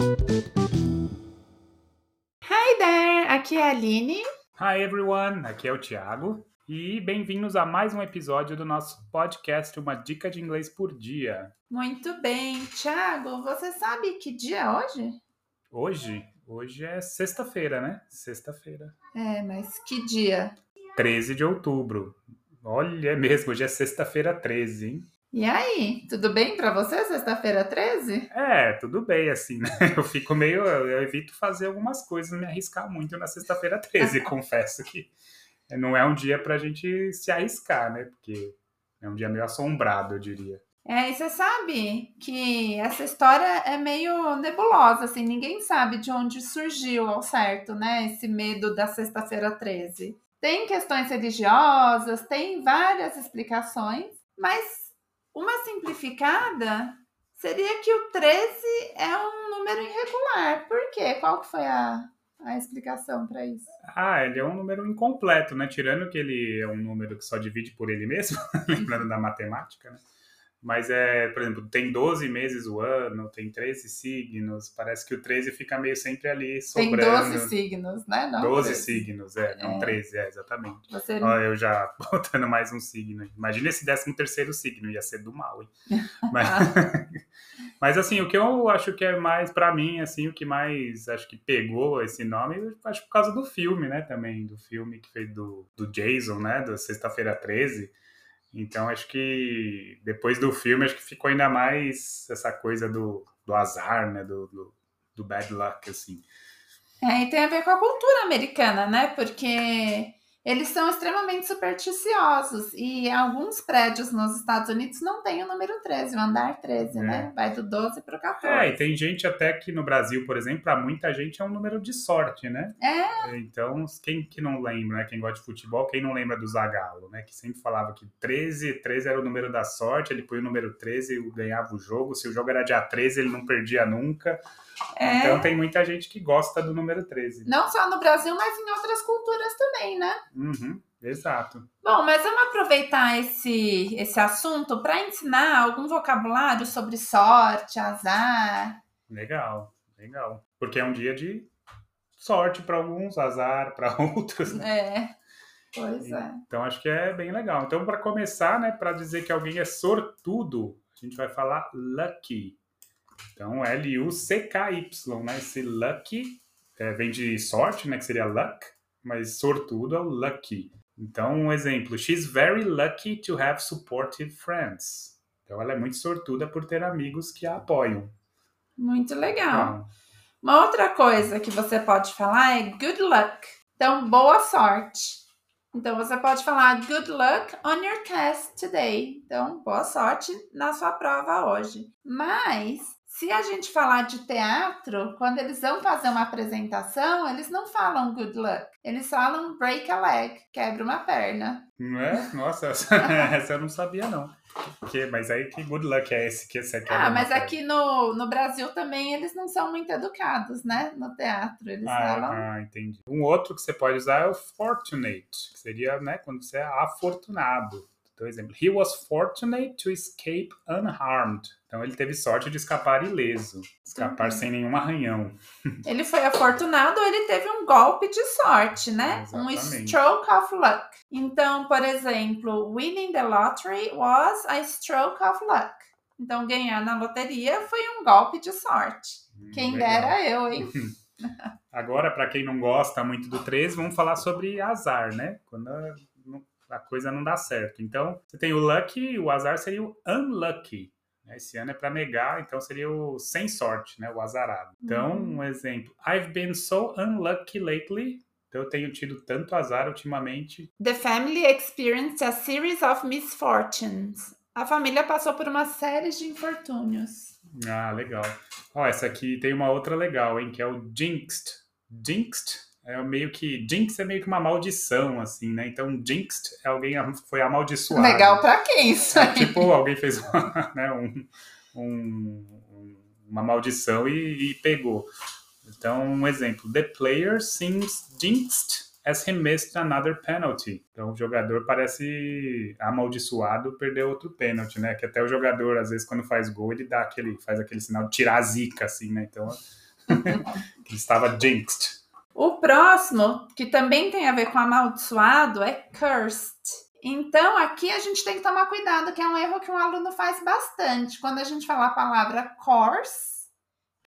Hi there, aqui é a Aline. Hi everyone, aqui é o Thiago e bem-vindos a mais um episódio do nosso podcast Uma Dica de Inglês por Dia. Muito bem, Thiago, você sabe que dia é hoje? Hoje? Hoje é sexta-feira, né? Sexta-feira. É, mas que dia? 13 de outubro. Olha, é mesmo, hoje é sexta-feira 13, hein? E aí, tudo bem pra você, sexta-feira 13? É, tudo bem, assim, né? Eu fico meio. Eu evito fazer algumas coisas, me arriscar muito na sexta-feira 13, confesso que não é um dia pra gente se arriscar, né? Porque é um dia meio assombrado, eu diria. É, e você sabe que essa história é meio nebulosa, assim, ninguém sabe de onde surgiu ao certo, né? Esse medo da sexta-feira 13. Tem questões religiosas, tem várias explicações, mas uma simplificada seria que o 13 é um número irregular. Por quê? Qual que foi a, a explicação para isso? Ah, ele é um número incompleto, né? Tirando que ele é um número que só divide por ele mesmo, lembrando da matemática, né? Mas é, por exemplo, tem 12 meses o ano, tem 13 signos, parece que o 13 fica meio sempre ali sobrando. Tem 12 signos, né? Não 12 13. signos, é, não é. 13, é, exatamente. Você... Ó, eu já botando mais um signo. Imagina esse 13 terceiro signo, ia ser do mal, hein? Mas, mas assim, o que eu acho que é mais, para mim, assim, o que mais acho que pegou esse nome, acho por causa do filme, né, também, do filme que fez do, do Jason, né, da Sexta-feira 13, então acho que depois do filme acho que ficou ainda mais essa coisa do, do azar, né? Do, do, do bad luck, assim. É, e tem a ver com a cultura americana, né? Porque eles são extremamente supersticiosos e alguns prédios nos Estados Unidos não tem o número 13, o andar 13, é. né? Vai do 12 para o 14. É, e tem gente até que no Brasil, por exemplo, para muita gente é um número de sorte, né? É. Então, quem que não lembra, né? Quem gosta de futebol, quem não lembra do Zagallo, né? Que sempre falava que 13, 13 era o número da sorte, ele põe o número 13 e ganhava o jogo. Se o jogo era dia 13, ele não perdia nunca. É. Então tem muita gente que gosta do número 13. Não só no Brasil, mas em outras culturas também, né? Uhum, exato. Bom, mas vamos aproveitar esse, esse assunto para ensinar algum vocabulário sobre sorte, azar. Legal, legal. Porque é um dia de sorte para alguns, azar para outros. É. Pois é. Então acho que é bem legal. Então, para começar, né, para dizer que alguém é sortudo, a gente vai falar lucky. Então, L-U-C-K-Y, né? Esse lucky é, vem de sorte, né? Que seria luck, mas sortudo é o lucky. Então, um exemplo: She's very lucky to have supportive friends. Então, ela é muito sortuda por ter amigos que a apoiam. Muito legal. Então, Uma outra coisa que você pode falar é good luck. Então, boa sorte. Então, você pode falar good luck on your test today. Então, boa sorte na sua prova hoje. Mas se a gente falar de teatro, quando eles vão fazer uma apresentação, eles não falam good luck. Eles falam break a leg, quebra uma perna. Não é? Nossa, essa, essa eu não sabia, não. Que, mas aí que good luck é esse que você quer? Ah, mas aqui no, no Brasil também eles não são muito educados, né? No teatro. Eles ah, falam. Ah, entendi. Um outro que você pode usar é o fortunate, que seria, né, quando você é afortunado. Então, exemplo, he was fortunate to escape unharmed. Então, ele teve sorte de escapar ileso, escapar uhum. sem nenhum arranhão. Ele foi afortunado ou ele teve um golpe de sorte, né? Exatamente. Um stroke of luck. Então, por exemplo, winning the lottery was a stroke of luck. Então, ganhar na loteria foi um golpe de sorte. Hum, quem legal. dera eu, hein? Agora, para quem não gosta muito do 13, vamos falar sobre azar, né? Quando a coisa não dá certo. Então, você tem o lucky, o azar seria o unlucky. Né? Esse ano é para negar, então seria o sem sorte, né? O azarado. Então, uhum. um exemplo. I've been so unlucky lately. Então, eu tenho tido tanto azar ultimamente. The family experienced a series of misfortunes. A família passou por uma série de infortúnios. Ah, legal. Ó, essa aqui tem uma outra legal, hein? Que é o jinxed. Jinxed é meio que. Jinx é meio que uma maldição, assim, né? Então, jinxed é alguém foi amaldiçoado. Legal pra quem isso? É, tipo, alguém fez uma, né, um, um, uma maldição e, e, pegou. Então, um exemplo: The player seems jinxed as he missed another penalty. Então, o jogador parece amaldiçoado perder outro pênalti, né? Que até o jogador, às vezes, quando faz gol, ele dá aquele, faz aquele sinal de tirar a zica, assim, né? Então que estava jinxed. O próximo, que também tem a ver com amaldiçoado, é cursed. Então, aqui a gente tem que tomar cuidado, que é um erro que um aluno faz bastante. Quando a gente fala a palavra course,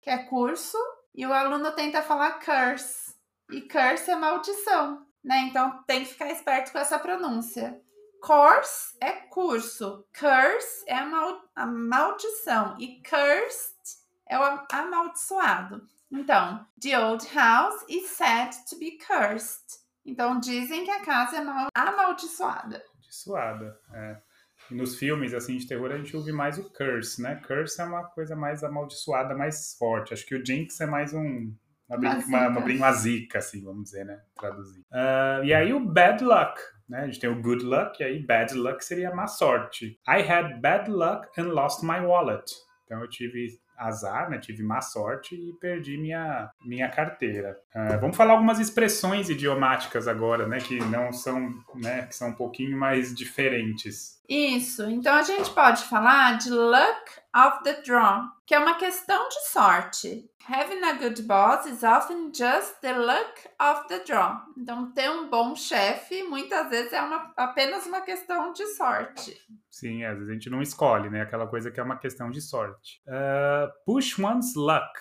que é curso, e o aluno tenta falar curse. E curse é maldição, né? Então, tem que ficar esperto com essa pronúncia. Course é curso, curse é a, mal a maldição e cursed é o amaldiçoado. Então, the old house is said to be cursed. Então, dizem que a casa é mal amaldiçoada. Amaldiçoada, é. E nos filmes assim de terror a gente ouve mais o curse, né? Curse é uma coisa mais amaldiçoada, mais forte. Acho que o jinx é mais um uma, uma, uma, uma, uma zica, assim, vamos dizer, né? Traduzir. Uh, e aí o bad luck, né? A gente tem o good luck e aí bad luck seria má sorte. I had bad luck and lost my wallet. Então eu tive azar, né? Tive má sorte e perdi minha, minha carteira. Uh, vamos falar algumas expressões idiomáticas agora, né? Que não são, né? Que são um pouquinho mais diferentes. Isso. Então a gente pode falar de luck of the draw, que é uma questão de sorte. Having a good boss is often just the luck of the draw. Então, ter um bom chefe muitas vezes é uma, apenas uma questão de sorte. Sim, às vezes a gente não escolhe, né? Aquela coisa que é uma questão de sorte. Uh, push one's luck.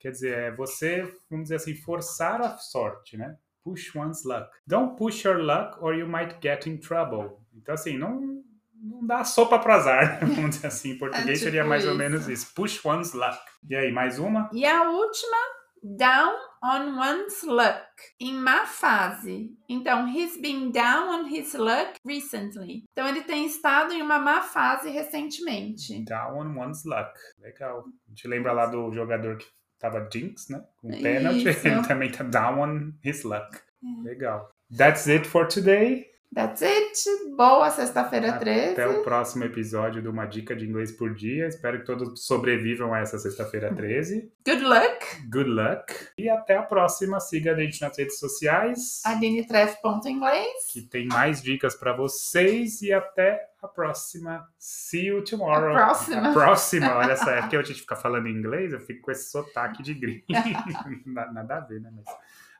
Quer dizer, é você, vamos dizer assim, forçar a sorte, né? Push one's luck. Don't push your luck or you might get in trouble. Então, assim, não não dá sopa pro azar, vamos dizer assim. Em português é tipo seria mais isso. ou menos isso. Push one's luck. E aí, mais uma? E a última, down on one's luck. Em má fase. Então, he's been down on his luck recently. Então, ele tem estado em uma má fase recentemente. Down on one's luck. Legal. A gente lembra lá do jogador que tava jinx, né? Com pênalti. Ele também tá down on his luck. É. Legal. That's it for today. That's it. Boa sexta-feira 13. Até o próximo episódio de Uma Dica de Inglês por Dia. Espero que todos sobrevivam a essa sexta-feira 13. Good luck. Good luck. E até a próxima. Siga a gente nas redes sociais. AlineTreff.inglês. Que tem mais dicas para vocês. E até a próxima. See you tomorrow. A próxima. A próxima. Olha só, é porque a gente fica falando em inglês, eu fico com esse sotaque de gringo. Nada a ver, né? Mas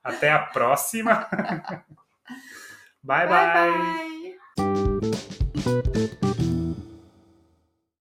até a próxima. 拜拜。